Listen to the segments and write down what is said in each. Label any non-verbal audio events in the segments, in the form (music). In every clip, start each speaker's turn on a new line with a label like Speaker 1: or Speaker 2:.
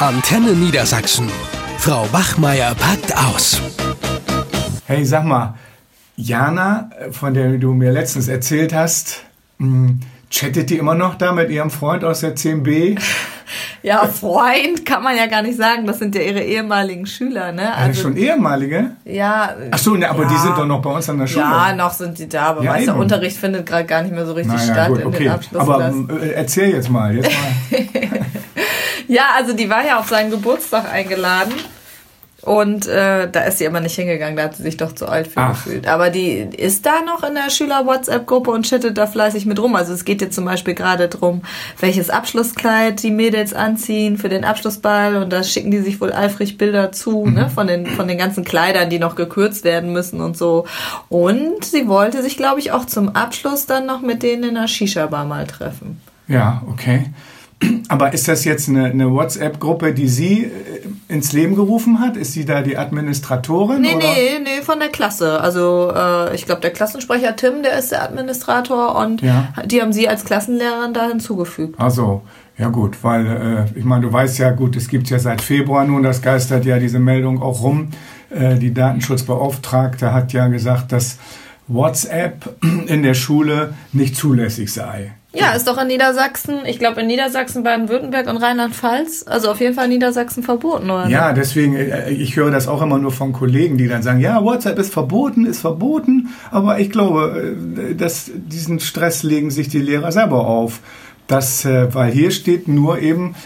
Speaker 1: Antenne Niedersachsen. Frau Bachmeier packt aus.
Speaker 2: Hey, sag mal, Jana, von der du mir letztens erzählt hast, hm, chattet die immer noch da mit ihrem Freund aus der 10b? (laughs)
Speaker 3: Ja, Freund kann man ja gar nicht sagen. Das sind ja ihre ehemaligen Schüler, ne?
Speaker 2: Also schon ehemalige?
Speaker 3: Ja.
Speaker 2: Ach so, ne, aber
Speaker 3: ja.
Speaker 2: die sind doch noch bei uns an der Schule.
Speaker 3: Ja, noch sind die da, aber
Speaker 2: Ja,
Speaker 3: weißt du. Unterricht findet gerade gar nicht mehr so richtig
Speaker 2: naja,
Speaker 3: statt
Speaker 2: gut,
Speaker 3: in
Speaker 2: okay.
Speaker 3: den
Speaker 2: Aber
Speaker 3: Abschlussklassen.
Speaker 2: äh, erzähl jetzt mal, jetzt (laughs) mal.
Speaker 3: Ja, also die war ja auf seinen Geburtstag eingeladen. Und äh, da ist sie aber nicht hingegangen, da hat sie sich doch zu alt für
Speaker 2: Ach.
Speaker 3: gefühlt. Aber die ist da noch in der Schüler-WhatsApp-Gruppe und chattet da fleißig mit rum. Also es geht jetzt zum Beispiel gerade drum, welches Abschlusskleid die Mädels anziehen für den Abschlussball. Und da schicken die sich wohl eifrig Bilder zu, ne, von den, von den ganzen Kleidern, die noch gekürzt werden müssen und so. Und sie wollte sich, glaube ich, auch zum Abschluss dann noch mit denen in der Shisha-Bar mal treffen.
Speaker 2: Ja, okay. Aber ist das jetzt eine, eine WhatsApp-Gruppe, die sie äh, ins Leben gerufen hat? Ist sie da die Administratorin?
Speaker 3: Nee,
Speaker 2: oder?
Speaker 3: nee, nee, von der Klasse. Also äh, ich glaube, der Klassensprecher Tim, der ist der Administrator und
Speaker 2: Ja.
Speaker 3: die haben sie als Klassenlehrerin da hinzugefügt.
Speaker 2: Also, ja gut, weil äh, ich meine, du weißt ja gut, es gibt ja seit Februar nun, das geistert ja diese Meldung auch rum. Äh, die Datenschutzbeauftragte hat ja gesagt, dass WhatsApp in der Schule nicht zulässig sei.
Speaker 3: Ja, ist doch in Niedersachsen, ich glaube in Niedersachsen, Baden-Württemberg und Rheinland-Pfalz, also auf jeden Fall in Niedersachsen verboten, oder?
Speaker 2: Ja, deswegen, äh, ich höre das auch immer nur von Kollegen, die dann sagen, ja, WhatsApp ist verboten, ist verboten, aber ich glaube, äh, dass diesen Stress legen sich die Lehrer selber auf. Das, äh, weil hier steht nur eben,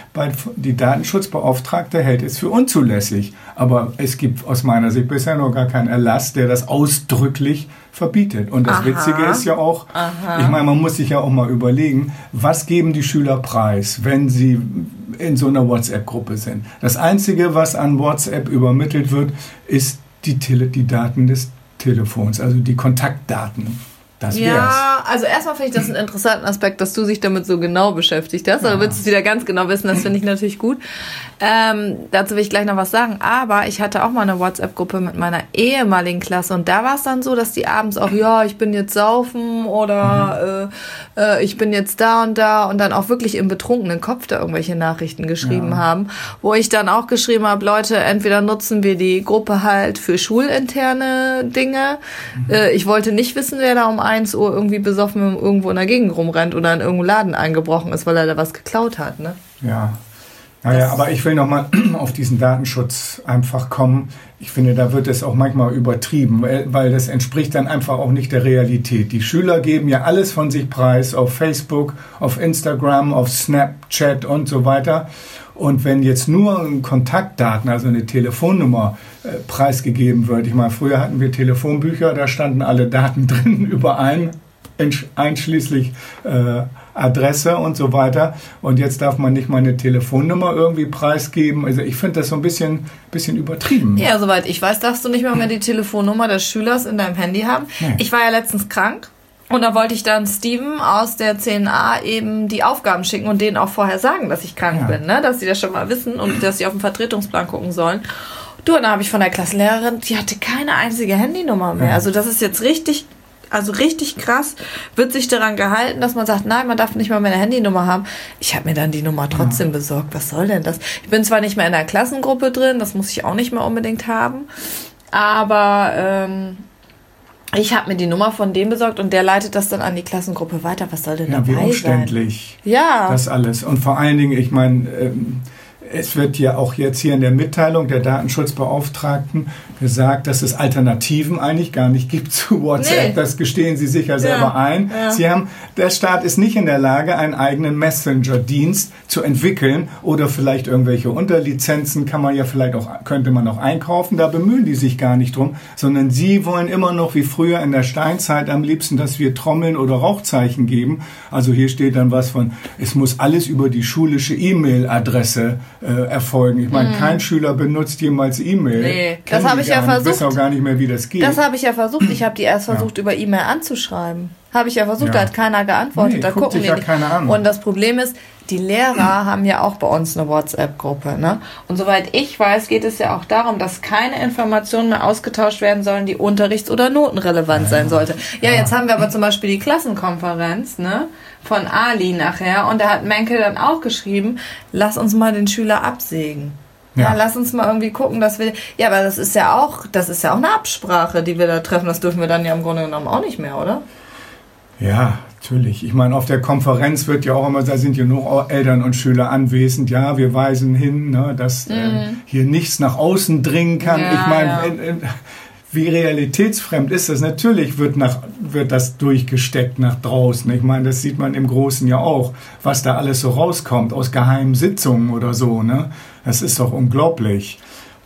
Speaker 2: die Datenschutzbeauftragte hält es für unzulässig. Aber es gibt aus meiner Sicht bisher noch gar keinen Erlass, der das ausdrücklich verbietet. Und das
Speaker 3: Aha.
Speaker 2: Witzige ist ja auch,
Speaker 3: Aha.
Speaker 2: ich meine, man muss sich ja auch mal überlegen, was geben die Schüler preis, wenn sie in so einer WhatsApp-Gruppe sind. Das Einzige, was an WhatsApp übermittelt wird, ist die, Tele die Daten des Telefons, also die Kontaktdaten. Das wär's.
Speaker 3: Ja, also erstmal finde ich das einen interessanten Aspekt, dass du dich damit so genau beschäftigt hast. Aber willst du es wieder ganz genau wissen, das finde ich natürlich gut. Ähm, dazu will ich gleich noch was sagen. Aber ich hatte auch mal eine WhatsApp-Gruppe mit meiner ehemaligen Klasse und da war es dann so, dass die abends auch, ja, ich bin jetzt saufen oder äh, äh, ich bin jetzt da und da und dann auch wirklich im betrunkenen Kopf da irgendwelche Nachrichten geschrieben
Speaker 2: Ja.
Speaker 3: haben, wo ich dann auch geschrieben habe, Leute, entweder nutzen wir die Gruppe halt für schulinterne Dinge. Äh, ich wollte nicht wissen, wer da um 1 Uhr irgendwie besoffen irgendwo in der Gegend rumrennt oder in irgendeinen Laden eingebrochen ist, weil er da was geklaut hat, ne?
Speaker 2: Ja. Naja, aber ich will nochmal (clears throat) auf diesen Datenschutz einfach kommen. Ich finde, da wird es auch manchmal übertrieben, weil, weil das entspricht dann einfach auch nicht der Realität. Die Schüler geben ja alles von sich preis auf Facebook, auf Instagram, auf Snapchat und so weiter. Und wenn jetzt nur Kontaktdaten, also eine Telefonnummer äh, preisgegeben wird, ich meine, früher hatten wir Telefonbücher, da standen alle Daten (laughs) drin über einen, einschließlich äh, Adresse und so weiter. Und jetzt darf man nicht mal eine Telefonnummer irgendwie preisgeben. Also ich finde das so ein bisschen, bisschen übertrieben.
Speaker 3: Ja, soweit ich weiß, darfst du nicht mal mehr die Telefonnummer des Schülers in deinem Handy haben.
Speaker 2: Nee.
Speaker 3: Ich war ja letztens krank. Und da wollte ich dann Steven aus der 10a eben die Aufgaben schicken und denen auch vorher sagen, dass ich krank
Speaker 2: Ja.
Speaker 3: bin, ne? dass sie das schon mal wissen und dass sie auf den Vertretungsplan gucken sollen. Du, und dann habe ich von der Klassenlehrerin, die hatte keine einzige Handynummer mehr.
Speaker 2: Ja.
Speaker 3: Also das ist jetzt richtig, also richtig krass, wird sich daran gehalten, dass man sagt, nein, man darf nicht mal mehr eine Handynummer haben. Ich habe mir dann die Nummer trotzdem besorgt. Was soll denn das? Ich bin zwar nicht mehr in der Klassengruppe drin, das muss ich auch nicht mehr unbedingt haben, aber ähm, ich habe mir die Nummer von dem besorgt und der leitet das dann an die Klassengruppe weiter. Was soll denn
Speaker 2: Ja, wie
Speaker 3: dabei
Speaker 2: umständlich
Speaker 3: sein? Ja.
Speaker 2: das alles. Und vor allen Dingen, ich meine, ähm, es wird ja auch jetzt hier in der Mitteilung der Datenschutzbeauftragten gesagt, dass es Alternativen eigentlich gar nicht gibt zu WhatsApp.
Speaker 3: Nee.
Speaker 2: Das gestehen Sie sicher selber ein.
Speaker 3: ja.
Speaker 2: Sie haben, der Staat ist nicht in der Lage, einen eigenen Messenger-Dienst zu entwickeln oder vielleicht irgendwelche Unterlizenzen kann man ja vielleicht auch, könnte man auch einkaufen. Da bemühen die sich gar nicht drum, sondern Sie wollen immer noch wie früher in der Steinzeit am liebsten, dass wir Trommeln oder Rauchzeichen geben. Also hier steht dann was von, es muss alles über die schulische E-Mail-Adresse äh, erfolgen. Ich meine, kein Schüler benutzt jemals E-Mail.
Speaker 3: Nee,
Speaker 2: Kennen
Speaker 3: das habe ich ja versucht.
Speaker 2: Wissen auch gar nicht mehr, wie das geht.
Speaker 3: Das habe ich ja versucht. Ich habe die erst versucht, über E-Mail anzuschreiben. Habe ich ja versucht,
Speaker 2: Ja.
Speaker 3: da hat keiner geantwortet.
Speaker 2: Nee,
Speaker 3: da
Speaker 2: guckt
Speaker 3: gucken die
Speaker 2: ja
Speaker 3: nicht.
Speaker 2: keiner an.
Speaker 3: Und das Problem ist, die Lehrer (clears throat) haben ja auch bei uns eine WhatsApp-Gruppe. Ne? Und soweit ich weiß, geht es ja auch darum, dass keine Informationen mehr ausgetauscht werden sollen, die unterrichts- oder notenrelevant sein sollte. Ja, jetzt haben wir aber zum Beispiel die Klassenkonferenz ne, von Ali nachher und da hat Menke dann auch geschrieben, lass uns mal den Schüler absägen. Ja.
Speaker 2: Ja.
Speaker 3: lass uns mal irgendwie gucken, dass wir. Ja, aber das ist ja auch, das ist ja auch eine Absprache, die wir da treffen. Das dürfen wir dann ja im Grunde genommen auch nicht mehr, oder?
Speaker 2: Ja, natürlich. Ich meine, auf der Konferenz wird ja auch immer, da sind ja nur Eltern und Schüler anwesend. Ja, wir weisen hin, ne, dass äh, hier nichts nach außen dringen kann.
Speaker 3: Ja,
Speaker 2: ich meine,
Speaker 3: ja.
Speaker 2: in- in- wie realitätsfremd ist das? Natürlich wird, nach, wird das durchgesteckt nach draußen. Ich meine, das sieht man im Großen ja auch, was da alles so rauskommt aus geheimen Sitzungen oder so. Ne? Das ist doch unglaublich.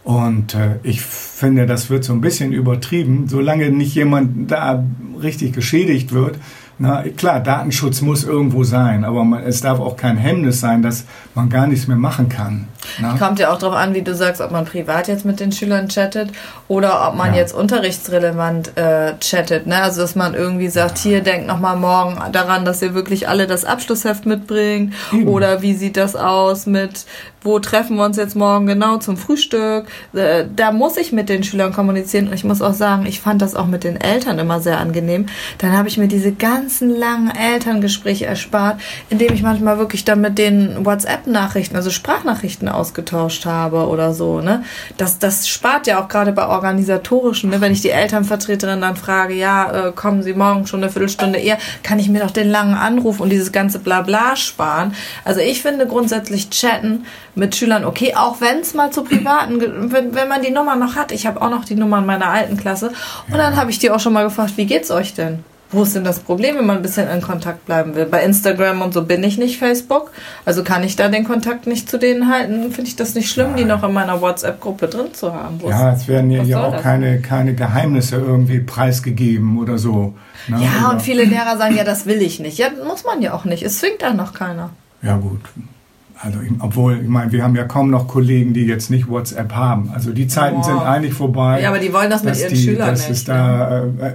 Speaker 2: Und äh, ich finde, das wird so ein bisschen übertrieben, solange nicht jemand da richtig geschädigt wird. Na klar, Datenschutz muss irgendwo sein, aber man, es darf auch kein Hemmnis sein, dass man gar nichts mehr machen kann. Na?
Speaker 3: Kommt ja auch drauf an, wie du sagst, ob man privat jetzt mit den Schülern chattet oder ob man
Speaker 2: Ja.
Speaker 3: jetzt unterrichtsrelevant äh, chattet. Ne? Also dass man irgendwie sagt, hier denkt noch mal morgen daran, dass ihr wirklich alle das Abschlussheft mitbringt.
Speaker 2: Eben.
Speaker 3: Oder wie sieht das aus mit, wo treffen wir uns jetzt morgen genau zum Frühstück? Äh, da muss ich mit den Schülern kommunizieren. Und ich muss auch sagen, ich fand das auch mit den Eltern immer sehr angenehm. Dann habe ich mir diese ganzen langen Elterngespräche erspart, indem ich manchmal wirklich dann mit denen WhatsApp-Nachrichten, also Sprachnachrichten ausgetauscht habe oder so. Ne? Das, das spart ja auch gerade bei organisatorischen, ne? wenn ich die Elternvertreterin dann frage, ja, äh, kommen Sie morgen schon eine Viertelstunde eher, kann ich mir doch den langen Anruf und dieses ganze Blabla sparen. Also ich finde grundsätzlich chatten mit Schülern okay, auch wenn es mal zu privaten, wenn, wenn man die Nummer noch hat. Ich habe auch noch die Nummer in meiner alten Klasse und dann habe ich die auch schon mal gefragt, wie geht's euch denn? Wo ist denn das Problem, wenn man ein bisschen in Kontakt bleiben will? Bei Instagram und so bin ich nicht Facebook. Also kann ich da den Kontakt nicht zu denen halten. Finde ich das nicht schlimm, die noch in meiner WhatsApp-Gruppe drin zu haben. Wo
Speaker 2: Ja, es werden ja hier auch
Speaker 3: das?
Speaker 2: keine, keine Geheimnisse irgendwie preisgegeben oder so. Ne?
Speaker 3: Ja,
Speaker 2: Oder-
Speaker 3: und viele Lehrer sagen, ja, das will ich nicht. Ja, muss man ja auch nicht. Es zwingt da noch keiner.
Speaker 2: Ja gut. Also obwohl, ich meine, wir haben ja kaum noch Kollegen, die jetzt nicht WhatsApp haben. Also die Zeiten
Speaker 3: Wow.
Speaker 2: sind eigentlich vorbei.
Speaker 3: Ja, aber die wollen das mit ihren
Speaker 2: die,
Speaker 3: Schülern
Speaker 2: dass
Speaker 3: nicht.
Speaker 2: es da äh,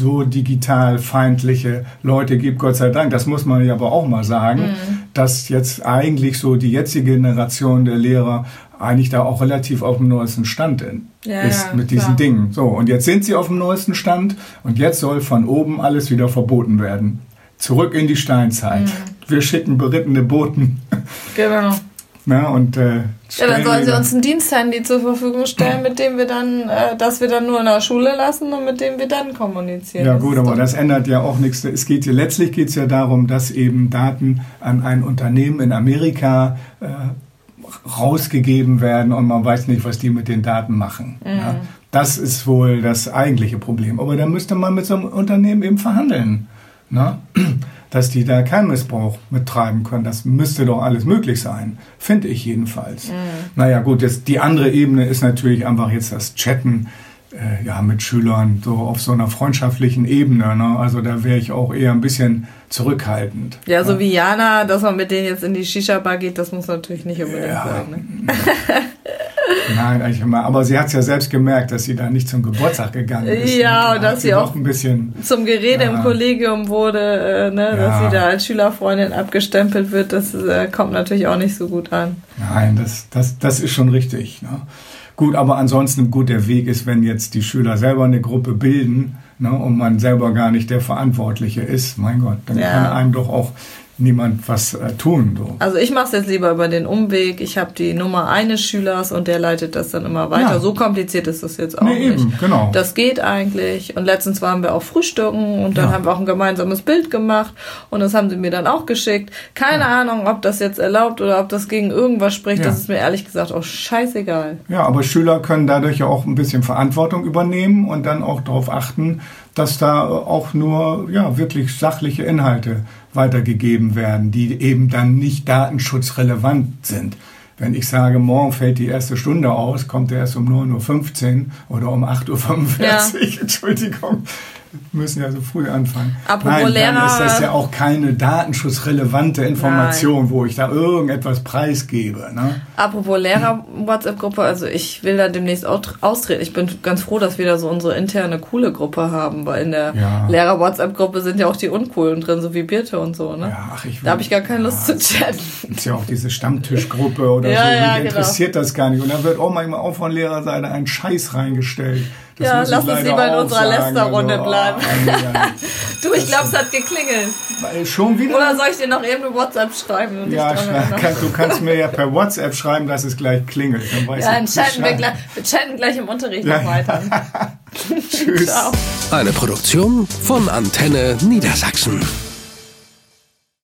Speaker 2: so digital feindliche Leute gibt, Gott sei Dank. Das muss man ja aber auch mal sagen,
Speaker 3: Mhm.
Speaker 2: dass jetzt eigentlich so die jetzige Generation der Lehrer eigentlich da auch relativ auf dem neuesten Stand
Speaker 3: Ja,
Speaker 2: ist mit diesen
Speaker 3: klar.
Speaker 2: Dingen. So, und jetzt sind sie auf dem neuesten Stand und jetzt soll von oben alles wieder verboten werden. Zurück in die Steinzeit.
Speaker 3: Mhm.
Speaker 2: Wir schicken berittene Boten.
Speaker 3: Genau.
Speaker 2: Na, und, äh,
Speaker 3: Ja, dann sollen sie uns ein Diensthandy zur Verfügung stellen, mit dem wir dann, äh, das wir dann nur in der Schule lassen und mit dem wir dann kommunizieren.
Speaker 2: Ja
Speaker 3: Das
Speaker 2: gut,
Speaker 3: ist
Speaker 2: aber das ändert ja auch nichts. Es geht hier, letztlich geht es ja darum, dass eben Daten an ein Unternehmen in Amerika äh, rausgegeben werden und man weiß nicht, was die mit den Daten machen. Ja, das ist wohl das eigentliche Problem. Aber da müsste man mit so einem Unternehmen eben verhandeln, ne? Dass die da keinen Missbrauch mittreiben können. Das müsste doch alles möglich sein, finde ich jedenfalls. Naja gut, jetzt die andere Ebene ist natürlich einfach jetzt das Chatten äh, ja, mit Schülern so auf so einer freundschaftlichen Ebene. Ne? Also da wäre ich auch eher ein bisschen zurückhaltend.
Speaker 3: Ja, so wie Jana, dass man mit denen jetzt in die Shisha-Bar geht, das muss natürlich nicht unbedingt
Speaker 2: Ja.
Speaker 3: sein. Ne? (laughs)
Speaker 2: Nein, eigentlich immer. Aber sie hat es ja selbst gemerkt, dass sie da nicht zum Geburtstag gegangen ist.
Speaker 3: Ja,
Speaker 2: ne?
Speaker 3: und
Speaker 2: Da
Speaker 3: dass sie auch-
Speaker 2: ein bisschen.
Speaker 3: Zum Gerede
Speaker 2: Ja.
Speaker 3: im Kollegium wurde, äh, ne, dass
Speaker 2: Ja.
Speaker 3: sie da als Schülerfreundin abgestempelt wird, das äh, kommt natürlich auch nicht so gut an.
Speaker 2: Nein, das, das, das ist schon richtig. Ne? Gut, aber ansonsten gut, der Weg ist, wenn jetzt die Schüler selber eine Gruppe bilden ne, und man selber gar nicht der Verantwortliche ist, mein Gott, dann
Speaker 3: Ja.
Speaker 2: kann einem doch auch niemand was äh, tun. So.
Speaker 3: Also ich mache es jetzt lieber über den Umweg. Ich habe die Nummer eines Schülers und der leitet das dann immer weiter.
Speaker 2: Ja.
Speaker 3: So kompliziert ist das jetzt auch
Speaker 2: Nee,
Speaker 3: nicht.
Speaker 2: eben, genau.
Speaker 3: Das geht eigentlich. Und letztens waren wir auch frühstücken und dann
Speaker 2: Ja.
Speaker 3: haben wir auch ein gemeinsames Bild gemacht und das haben sie mir dann auch geschickt. Keine Ahnung, ob das jetzt erlaubt oder ob das gegen irgendwas spricht.
Speaker 2: Ja.
Speaker 3: Das ist mir ehrlich gesagt auch scheißegal.
Speaker 2: Ja, aber Schüler können dadurch ja auch ein bisschen Verantwortung übernehmen und dann auch darauf achten, dass da auch nur ja, wirklich sachliche Inhalte weitergegeben werden, die eben dann nicht datenschutzrelevant sind. Wenn ich sage, morgen fällt die erste Stunde aus, kommt er erst um 9.15 Uhr oder um 8.45 Uhr, (laughs) Entschuldigung, müssen ja so früh anfangen.
Speaker 3: Apropos
Speaker 2: Nein,
Speaker 3: Lehrer.
Speaker 2: dann ist das ja auch keine datenschutzrelevante Information, wo ich da irgendetwas preisgebe. Ne?
Speaker 3: Apropos Lehrer-WhatsApp-Gruppe, also ich will da demnächst auch tr- austreten. Ich bin ganz froh, dass wir da so unsere interne coole Gruppe haben, weil in der
Speaker 2: Ja.
Speaker 3: Lehrer-WhatsApp-Gruppe sind ja auch die Uncoolen drin, so wie Birte und so, ne?
Speaker 2: Ja, ach, ich
Speaker 3: Da habe ich gar keine Lust zu chatten.
Speaker 2: Ist ja auch diese Stammtischgruppe (laughs) oder
Speaker 3: Ja,
Speaker 2: so,
Speaker 3: ja,
Speaker 2: die
Speaker 3: genau.
Speaker 2: interessiert das gar nicht. Und da wird auch manchmal auch von Lehrerseite ein Scheiß reingestellt. Das
Speaker 3: Ja, lass uns lieber in unserer. Lästerrunde
Speaker 2: Also,
Speaker 3: bleiben.
Speaker 2: oh. (laughs)
Speaker 3: Du, ich glaube, es hat geklingelt.
Speaker 2: Schon wieder?
Speaker 3: Oder soll ich dir noch eben eine WhatsApp schreiben? Und
Speaker 2: ja, kann, du kannst mir ja per WhatsApp schreiben, dass es gleich klingelt. Dann weiß
Speaker 3: Ja, dann
Speaker 2: ich
Speaker 3: chatten wir, gleich, wir chatten gleich im Unterricht
Speaker 2: Ja.
Speaker 3: noch weiter. (laughs) (laughs)
Speaker 2: Tschüss.
Speaker 3: Ciao.
Speaker 1: Eine Produktion von Antenne Niedersachsen.